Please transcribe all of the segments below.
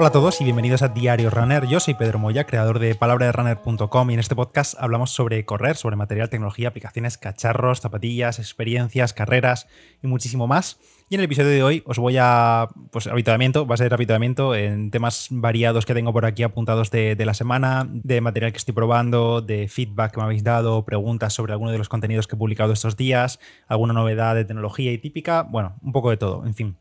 Hola a todos y bienvenidos a Diario Runner. Yo soy Pedro Moya, creador de palabraderunner.com y en este podcast hablamos sobre correr, sobre material, tecnología, aplicaciones, cacharros, zapatillas, experiencias, carreras y muchísimo más. Y en el episodio de hoy os voy a, pues habituamiento, va a ser habituamiento en temas variados que tengo por aquí apuntados de, de, la semana, de material que estoy probando, de feedback que me habéis dado, preguntas sobre alguno de los contenidos que he publicado estos días, alguna novedad de tecnología y típica, bueno, un poco de todo, en fin.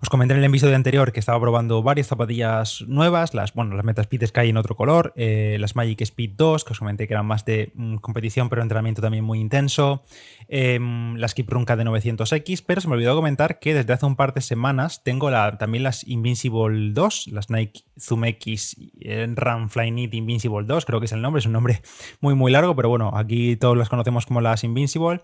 Os comenté en el episodio anterior que estaba probando varias zapatillas nuevas, las, bueno, las Metaspeed Sky en otro color, eh, las Magic Speed 2, que os comenté que eran más de mm, competición, pero entrenamiento también muy intenso, eh, las Kiprunka de 900X, pero se me olvidó comentar que desde hace un par de semanas tengo la, también las Invincible 2, las Nike Zoom X Run Flyknit Invincible 2, creo que es el nombre, es un nombre muy muy largo, pero bueno, aquí todos las conocemos como las Invincible.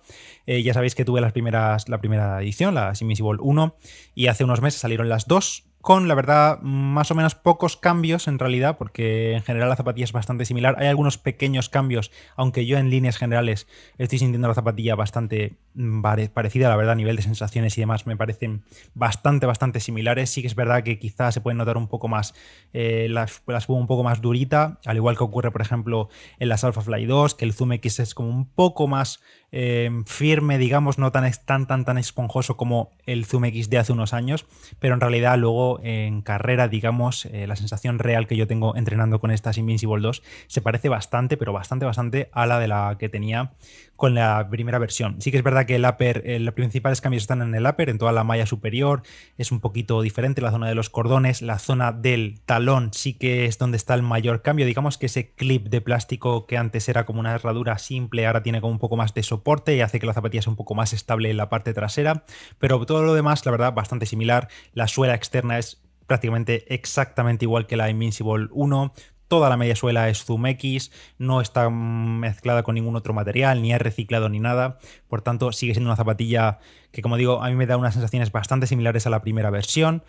Eh, ya sabéis que tuve las primeras, la primera edición, las Invincible 1, y hace unos meses salieron las dos con, la verdad, más o menos pocos cambios en realidad, porque en general la zapatilla es bastante similar. Hay algunos pequeños cambios, aunque yo en líneas generales estoy sintiendo la zapatilla bastante mm, parecida, la verdad, a nivel de sensaciones y demás, me parecen bastante, bastante similares. Sí que es verdad que quizás se pueden notar un poco más, eh, las, las un poco más durita, al igual que ocurre, por ejemplo, en las Alpha Fly 2, que el Zoom X es como un poco más eh, firme, digamos, no tan, tan, tan, tan esponjoso como el Zoom X de hace unos años, pero en realidad luego en carrera, digamos, eh, la sensación real que yo tengo entrenando con estas Invincible 2 se parece bastante, pero bastante, bastante a la de la que tenía con la primera versión. Sí que es verdad que el upper, los principales cambios están en el upper, en toda la malla superior, es un poquito diferente la zona de los cordones, la zona del talón sí que es donde está el mayor cambio, digamos que ese clip de plástico que antes era como una herradura simple, ahora tiene como un poco más de soporte y hace que la zapatilla sea un poco más estable en la parte trasera, pero todo lo demás, la verdad, bastante similar, la suela externa es prácticamente exactamente igual que la Invincible 1, Toda la media suela es Zoom X, no está mezclada con ningún otro material, ni es reciclado ni nada. Por tanto, sigue siendo una zapatilla que, como digo, a mí me da unas sensaciones bastante similares a la primera versión.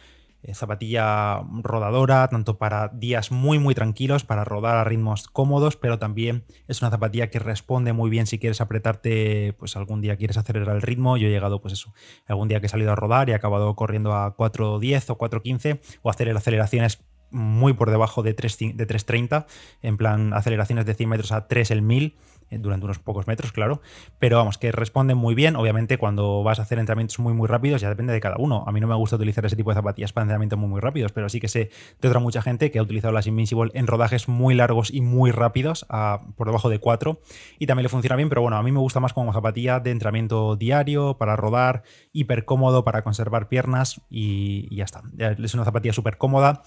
Eh, zapatilla rodadora, tanto para días muy muy tranquilos, para rodar a ritmos cómodos, pero también es una zapatilla que responde muy bien si quieres apretarte, pues algún día quieres acelerar el ritmo. Yo he llegado, pues eso, algún día que he salido a rodar y he acabado corriendo a 4.10 o 4.15 o hacer aceleraciones muy por debajo de 3.30, en plan aceleraciones de 100 metros a 3 el 1000 eh, durante unos pocos metros, claro, pero vamos, que responden muy bien. Obviamente, cuando vas a hacer entrenamientos muy, muy rápidos, ya depende de cada uno. A mí no me gusta utilizar ese tipo de zapatillas para entrenamientos muy, muy rápidos, pero sí que sé de otra mucha gente que ha utilizado las Invincible en rodajes muy largos y muy rápidos, por debajo de 4, y también le funciona bien, pero bueno, a mí me gusta más como zapatilla de entrenamiento diario, para rodar, hiper cómodo, para conservar piernas y, ya está. Es una zapatilla súper cómoda.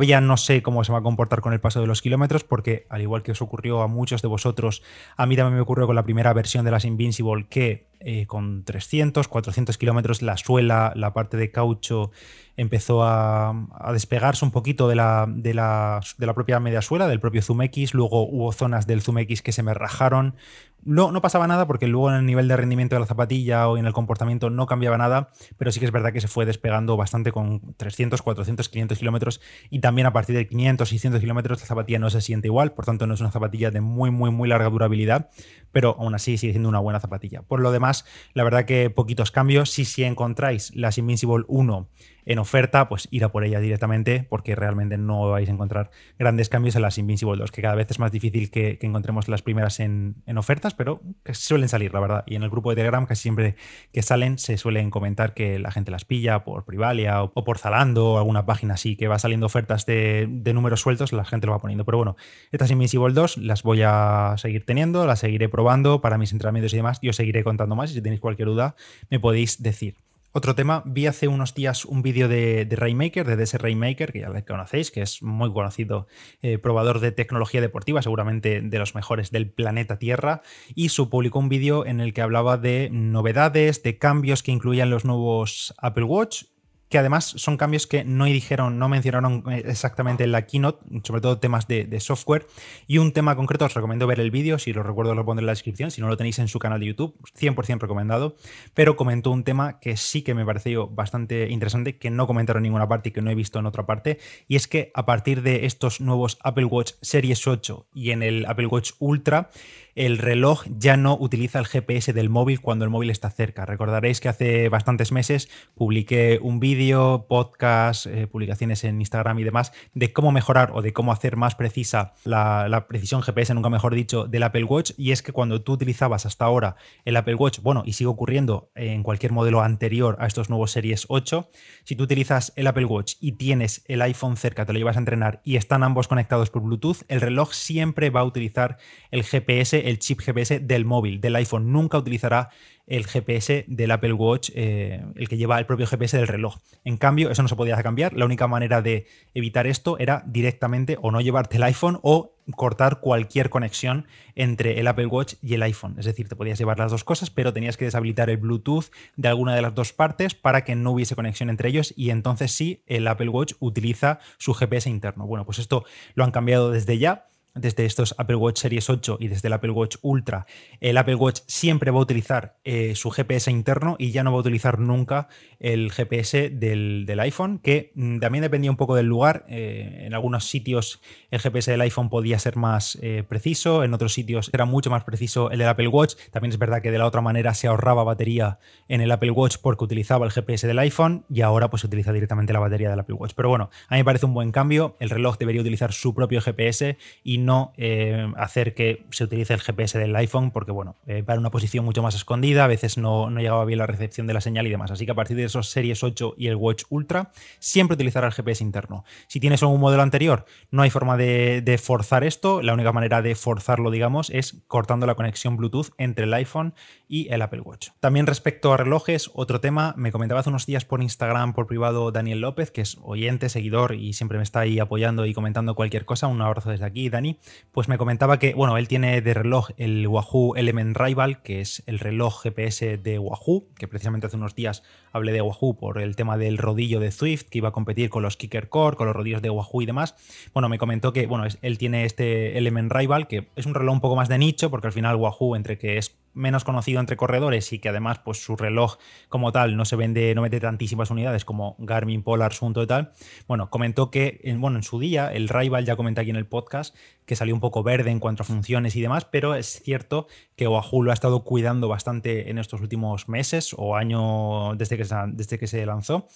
Todavía no sé cómo se va a comportar con el paso de los kilómetros, porque al igual que os ocurrió a muchos de vosotros, a mí también me ocurrió con la primera versión de las Invincible que eh, con 300, 400 kilómetros la suela, la parte de caucho empezó a, despegarse un poquito de la, de, la, de la, propia media suela, del propio Zoom X. Luego hubo zonas del Zoom X que se me rajaron. No, no pasaba nada porque luego en el nivel de rendimiento de la zapatilla o en el comportamiento no cambiaba nada, pero sí que es verdad que se fue despegando bastante con 300, 400, 500 kilómetros y también a partir de 500, 600 kilómetros la zapatilla no se siente igual, por tanto no es una zapatilla de muy, muy, muy larga durabilidad, pero aún así sigue siendo una buena zapatilla. Por lo demás, la verdad que poquitos cambios. Si, si encontráis las Invincible 1 en oferta, pues ir a por ella directamente porque realmente no vais a encontrar grandes cambios en las Invincible 2, que cada vez es más difícil que, encontremos las primeras en, ofertas, pero suelen salir, la verdad. Y en el grupo de Telegram casi siempre que salen se suelen comentar que la gente las pilla por Privalia o, por Zalando o alguna página así que va saliendo ofertas de, números sueltos, la gente lo va poniendo. Pero bueno, estas Invincible 2 las voy a seguir teniendo, las seguiré probando para mis entrenamientos y demás. Yo seguiré contando más y si tenéis cualquier duda me podéis decir. Otro tema, vi hace unos días un vídeo de, de, Rainmaker, de DS Rainmaker, que ya le conocéis, que es muy conocido eh, probador de tecnología deportiva, seguramente de los mejores del planeta Tierra, y su publicó un vídeo en el que hablaba de novedades, de cambios que incluían los nuevos Apple Watch que además son cambios que no dijeron, no mencionaron eh, exactamente en la keynote, sobre todo temas de, software. Y un tema concreto, os recomiendo ver el vídeo, si lo recuerdo lo pondré en la descripción, si no lo tenéis en su canal de YouTube, 100% recomendado. Pero comentó un tema que sí que me pareció bastante interesante, que no comentaron en ninguna parte y que no he visto en otra parte, y es que a partir de estos nuevos Apple Watch Series 8 y en el Apple Watch Ultra, el reloj ya no utiliza el GPS del móvil cuando el móvil está cerca. Recordaréis que hace bastantes meses publiqué un vídeo, podcast, eh, publicaciones en Instagram y demás de cómo mejorar o de cómo hacer más precisa la, la, precisión GPS, nunca mejor dicho, del Apple Watch. Y es que cuando tú utilizabas hasta ahora el Apple Watch, bueno, y sigue ocurriendo en cualquier modelo anterior a estos nuevos Series 8, si tú utilizas el Apple Watch y tienes el iPhone cerca, te lo llevas a entrenar y están ambos conectados por Bluetooth, el reloj siempre va a utilizar el GPS, el chip GPS del móvil, del iPhone. Nunca utilizará el GPS del Apple Watch, eh, el que lleva el propio GPS del reloj. En cambio, eso no se podía cambiar. La única manera de evitar esto era directamente o no llevarte el iPhone o cortar cualquier conexión entre el Apple Watch y el iPhone. Es decir, te podías llevar las dos cosas, pero tenías que deshabilitar el Bluetooth de alguna de las dos partes para que no hubiese conexión entre ellos y entonces sí el Apple Watch utiliza su GPS interno. Bueno, pues esto lo han cambiado desde ya desde estos Apple Watch Series 8 y desde el Apple Watch Ultra, el Apple Watch siempre va a utilizar eh, su GPS interno y ya no va a utilizar nunca el GPS del, iPhone, que mm, también dependía un poco del lugar. Eh, en algunos sitios el GPS del iPhone podía ser más eh, preciso, en otros sitios era mucho más preciso el del Apple Watch. También es verdad que de la otra manera se ahorraba batería en el Apple Watch porque utilizaba el GPS del iPhone y ahora pues se utiliza directamente la batería del Apple Watch. Pero bueno, a mí me parece un buen cambio. El reloj debería utilizar su propio GPS y no eh, hacer que se utilice el GPS del iPhone, porque bueno, eh, en una posición mucho más escondida, a veces no, no, llegaba bien la recepción de la señal y demás. Así que a partir de esos Series 8 y el Watch Ultra, siempre utilizará el GPS interno. Si tienes un modelo anterior, no hay forma de, de forzar esto. La única manera de forzarlo, digamos, es cortando la conexión Bluetooth entre el iPhone y el Apple Watch. También respecto a relojes, otro tema, me comentaba hace unos días por Instagram, por privado, Daniel López, que es oyente, seguidor y siempre me está ahí apoyando y comentando cualquier cosa. Un abrazo desde aquí, Dani pues me comentaba que, bueno, él tiene de reloj el Wahoo Element Rival, que es el reloj GPS de Wahoo, que precisamente hace unos días hablé de Wahoo por el tema del rodillo de Swift, que iba a competir con los Kicker Core, con los rodillos de Wahoo y demás. Bueno, me comentó que, bueno, él tiene este Element Rival, que es un reloj un poco más de nicho, porque al final Wahoo, entre que es menos conocido entre corredores y que además pues su reloj como tal no se vende, no vende tantísimas unidades como Garmin, Polar, Sunto y tal. Bueno, comentó que en, bueno, en su día el Rival ya comenté aquí en el podcast que salió un poco verde en cuanto a funciones y demás, pero es cierto que Wahoo lo ha estado cuidando bastante en estos últimos meses o año desde que, desde que se lanzó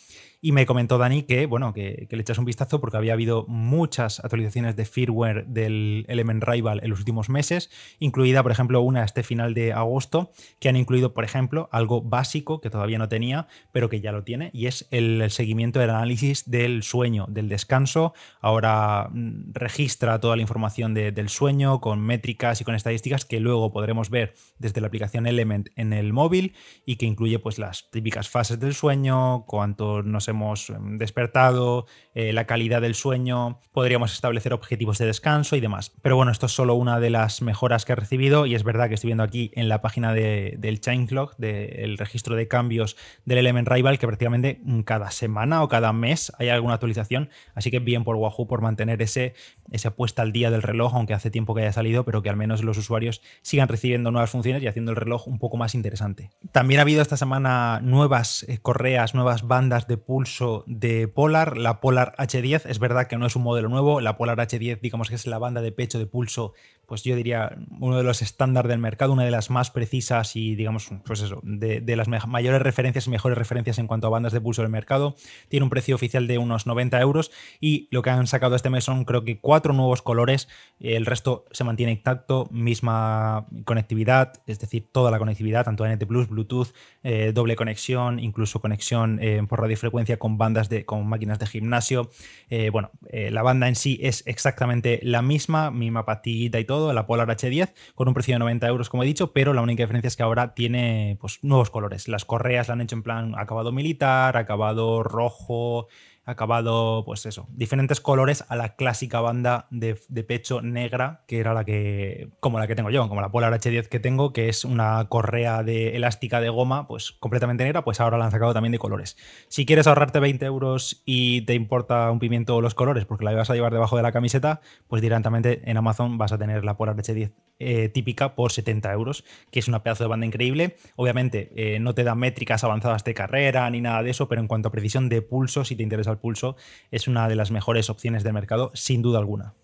y me comentó Dani que, bueno, que, le echas un vistazo porque había habido muchas actualizaciones de firmware del Element Rival en los últimos meses, incluida, por ejemplo, una este final de agosto, que han incluido, por ejemplo, algo básico que todavía no tenía, pero que ya lo tiene, y es el, seguimiento del análisis del sueño, del descanso. Ahora mm, registra toda la información del sueño con métricas y con estadísticas que luego podremos ver desde la aplicación Element en el móvil y que incluye pues las típicas fases del sueño, cuánto nos hemos em, despertado, eh, la calidad del sueño, podríamos establecer objetivos de descanso y demás. Pero bueno, esto es solo una de las mejoras que he recibido y es verdad que estoy viendo aquí en la página del Chainclock, del registro de cambios del Element Rival, que prácticamente cada semana o cada mes hay alguna actualización, así que bien por Wahoo por mantener ese, esa puesta al día del reloj, aunque hace tiempo que haya salido, pero que al menos los usuarios sigan recibiendo nuevas funciones y haciendo el reloj un poco más interesante. También ha habido esta semana nuevas eh, correas, nuevas bandas de pulso de Polar, la Polar H10. Es verdad que no es un modelo nuevo, la Polar H10 digamos que es la banda de pecho de pulso pues yo diría, uno de los estándares del mercado, una de las más precisas y, digamos, pues eso, de, las mayores referencias y mejores referencias en cuanto a bandas de pulso del mercado. Tiene un precio oficial de unos 90 euros y lo que han sacado este mes son, creo que, cuatro nuevos colores. El resto se mantiene intacto, misma conectividad, es decir, toda la conectividad, tanto NT Plus, Bluetooth, eh, doble conexión, incluso conexión eh, por radiofrecuencia con bandas de, con máquinas de gimnasio. Eh, bueno, la banda en sí es exactamente la misma, misma patita y todo la Polar H10, con un precio de 90 euros, como he dicho, pero la única diferencia es que ahora tiene pues, nuevos colores. Las correas la han hecho en plan acabado militar, acabado rojo, acabado, pues eso, diferentes colores a la clásica banda de, pecho negra, que era la que, como la que tengo yo, como la Polar H10 que tengo, que es una correa de elástica de goma, pues completamente negra, pues ahora la han sacado también de colores. Si quieres ahorrarte 20 euros y te importa un pimiento los colores, porque la vas a llevar debajo de la camiseta, pues directamente en Amazon vas a tener la Polar H10 eh, típica por 70 euros, que es una pedazo de banda increíble. Obviamente eh, no te da métricas avanzadas de carrera ni nada de eso, pero en cuanto a precisión de pulso, si te interesa el pulso, es una de las mejores opciones del mercado, sin duda alguna.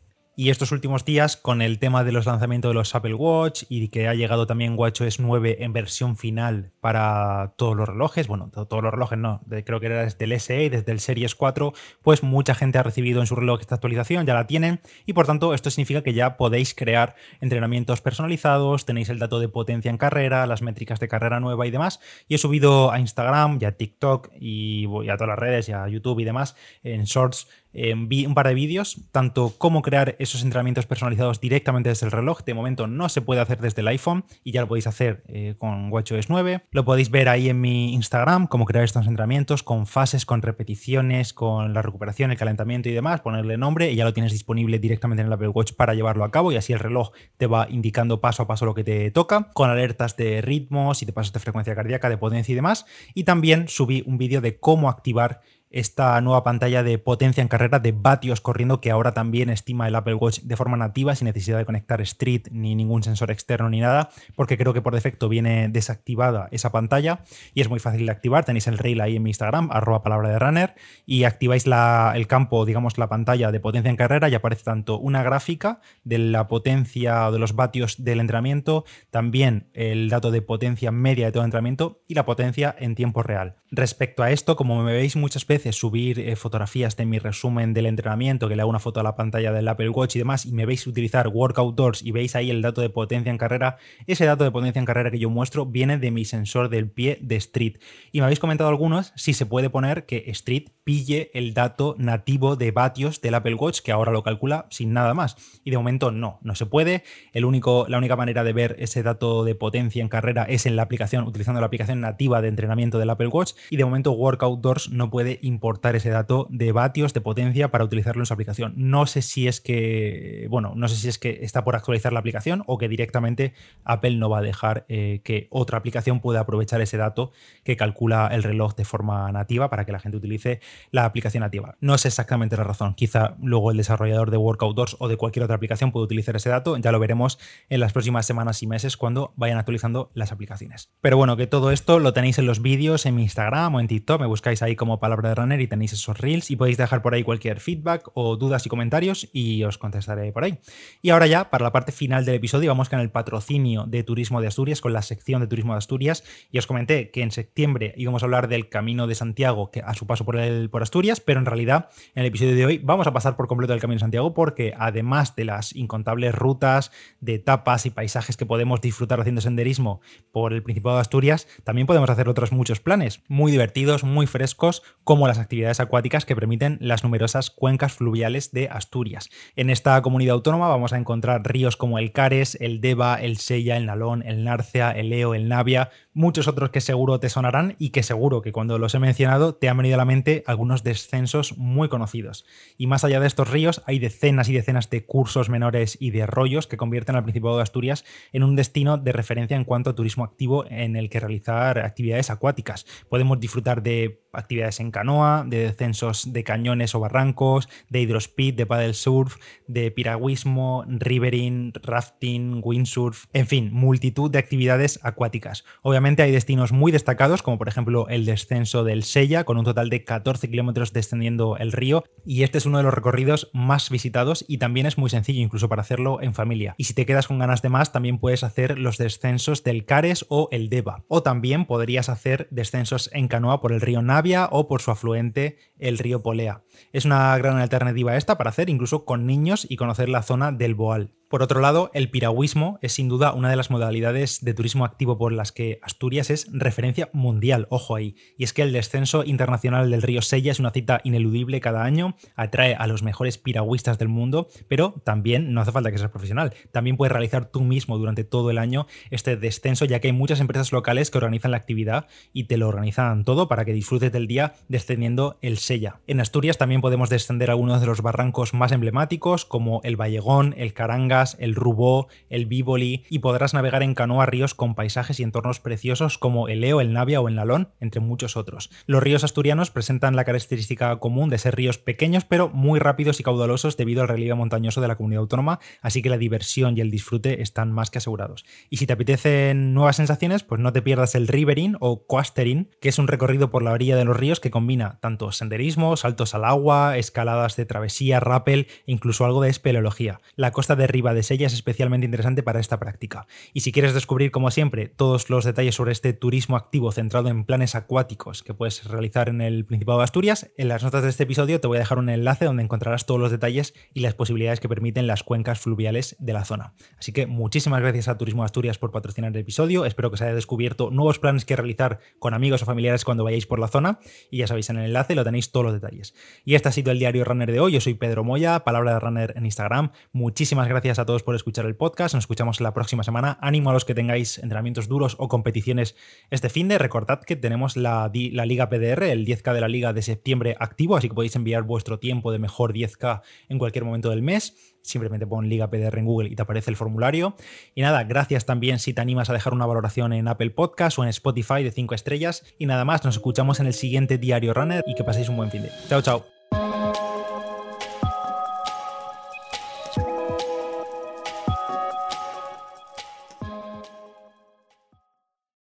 Y estos últimos días, con el tema de los lanzamientos de los Apple Watch y que ha llegado también WatchOS 9 en versión final para todos los relojes, bueno, todos los relojes no, creo que era desde el SE y desde el Series 4, pues mucha gente ha recibido en su reloj esta actualización, ya la tienen, y por tanto esto significa que ya podéis crear entrenamientos personalizados, tenéis el dato de potencia en carrera, las métricas de carrera nueva y demás. Y he subido a Instagram y a TikTok y, a todas las redes y a YouTube y demás en shorts un par de vídeos, tanto cómo crear esos entrenamientos personalizados directamente desde el reloj. De momento no se puede hacer desde el iPhone y ya lo podéis hacer eh, con WatchOS 9. Lo podéis ver ahí en mi Instagram, cómo crear estos entrenamientos con fases, con repeticiones, con la recuperación, el calentamiento y demás, ponerle nombre y ya lo tienes disponible directamente en el Apple Watch para llevarlo a cabo y así el reloj te va indicando paso a paso lo que te toca, con alertas de ritmos y de pasos de frecuencia cardíaca, de potencia y demás. Y también subí un vídeo de cómo activar esta nueva pantalla de potencia en carrera de vatios corriendo que ahora también estima el Apple Watch de forma nativa sin necesidad de conectar Street ni ningún sensor externo ni nada porque creo que por defecto viene desactivada esa pantalla y es muy fácil de activar. Tenéis el rail ahí en mi Instagram arroba palabra de runner y activáis el campo digamos la pantalla de potencia en carrera y aparece tanto una gráfica de la potencia de los vatios del entrenamiento también el dato de potencia media de todo el entrenamiento y la potencia en tiempo real. Respecto a esto como me veis muchas veces subir eh, fotografías de mi resumen del entrenamiento, que le hago una foto a la pantalla del Apple Watch y demás, y me veis utilizar Workout Doors y veis ahí el dato de potencia en carrera, ese dato de potencia en carrera que yo muestro viene de mi sensor del pie de Street. Y me habéis comentado algunos si se puede poner que Street pille el dato nativo de vatios del Apple Watch, que ahora lo calcula sin nada más. Y de momento no, no se puede. El único, la única manera de ver ese dato de potencia en carrera es en la aplicación, utilizando la aplicación nativa de entrenamiento del Apple Watch. Y de momento Workout Doors no puede importar ese dato de vatios de potencia para utilizarlo en su aplicación. No sé si es que, bueno, no sé si es que está por actualizar la aplicación o que directamente Apple no va a dejar eh, que otra aplicación pueda aprovechar ese dato que calcula el reloj de forma nativa para que la gente utilice la aplicación nativa. No sé exactamente la razón. Quizá luego el desarrollador de Workout Doors o de cualquier otra aplicación puede utilizar ese dato. Ya lo veremos en las próximas semanas y meses cuando vayan actualizando las aplicaciones. Pero bueno, que todo esto lo tenéis en los vídeos en mi Instagram o en TikTok. Me buscáis ahí como palabra de y tenéis esos reels y podéis dejar por ahí cualquier feedback o dudas y comentarios y os contestaré por ahí. Y ahora ya, para la parte final del episodio, vamos con el patrocinio de Turismo de Asturias, con la sección de Turismo de Asturias. Y os comenté que en septiembre íbamos a hablar del Camino de Santiago, que a su paso por, el, por Asturias, pero en realidad en el episodio de hoy vamos a pasar por completo el Camino de Santiago porque además de las incontables rutas, de etapas y paisajes que podemos disfrutar haciendo senderismo por el Principado de Asturias, también podemos hacer otros muchos planes muy divertidos, muy frescos, como las actividades acuáticas que permiten las numerosas cuencas fluviales de Asturias. En esta comunidad autónoma vamos a encontrar ríos como el Cares, el Deva, el Sella, el Nalón, el Narcea, el Eo, el Navia, muchos otros que seguro te sonarán y que seguro que cuando los he mencionado te han venido a la mente algunos descensos muy conocidos. Y más allá de estos ríos hay decenas y decenas de cursos menores y de arroyos que convierten al Principado de Asturias en un destino de referencia en cuanto a turismo activo en el que realizar actividades acuáticas. Podemos disfrutar de actividades en canoa, de descensos de cañones o barrancos, de hidrospeed, de paddle surf, de piragüismo, rivering, rafting, windsurf, en fin, multitud de actividades acuáticas. Obviamente hay destinos muy destacados, como por ejemplo el descenso del Sella, con un total de 14 kilómetros descendiendo el río, y este es uno de los recorridos más visitados y también es muy sencillo incluso para hacerlo en familia. Y si te quedas con ganas de más, también puedes hacer los descensos del Cares o el Deva, o también podrías hacer descensos en canoa por el río Navia o por su afluente el río Polea. Es una gran alternativa esta para hacer incluso con niños y conocer la zona del Boal. Por otro lado, el piragüismo es sin duda una de las modalidades de turismo activo por las que Asturias es referencia mundial, ojo ahí. Y es que el descenso internacional del río Sella es una cita ineludible cada año, atrae a los mejores piragüistas del mundo, pero también no hace falta que seas profesional, también puedes realizar tú mismo durante todo el año este descenso, ya que hay muchas empresas locales que organizan la actividad y te lo organizan todo para que disfrutes del día descendiendo el Sella. En Asturias también podemos descender algunos de los barrancos más emblemáticos, como el Vallegón, el Caranga, Asturias, el Rubó, el Bívoli y podrás navegar en canoa ríos con paisajes y entornos preciosos como el Eo, el Navia o el Nalón, entre muchos otros. Los ríos asturianos presentan la característica común de ser ríos pequeños pero muy rápidos y caudalosos debido al relieve montañoso de la comunidad autónoma, así que la diversión y el disfrute están más que asegurados. Y si te apetecen nuevas sensaciones, pues no te pierdas el Rivering o Coastering, que es un recorrido por la orilla de los ríos que combina tanto senderismo, saltos al agua, escaladas de travesía, rappel e incluso algo de espeleología. La costa de Riva de Sella es especialmente interesante para esta práctica. Y si quieres descubrir, como siempre, todos los detalles sobre este turismo activo centrado en planes acuáticos que puedes realizar en el Principado de Asturias, en las notas de este episodio te voy a dejar un enlace donde encontrarás todos los detalles y las posibilidades que permiten las cuencas fluviales de la zona. Así que muchísimas gracias a Turismo Asturias por patrocinar el episodio. Espero que os haya descubierto nuevos planes que realizar con amigos o familiares cuando vayáis por la zona. Y ya sabéis, en el enlace lo tenéis todos los detalles. Y este ha sido el diario Runner de hoy. Yo soy Pedro Moya, palabra de Runner en Instagram. Muchísimas gracias a todos por escuchar el podcast. Nos escuchamos la próxima semana. Ánimo a los que tengáis entrenamientos duros o competiciones este fin de. Recordad que tenemos la, la Liga PDR, el 10K de la Liga de septiembre activo, así que podéis enviar vuestro tiempo de mejor 10K en cualquier momento del mes simplemente pon Liga PDR en Google y te aparece el formulario. Y nada, gracias también si te animas a dejar una valoración en Apple Podcast o en Spotify de 5 estrellas. Y nada más, nos escuchamos en el siguiente Diario Runner y que paséis un buen fin de. Chao, chao.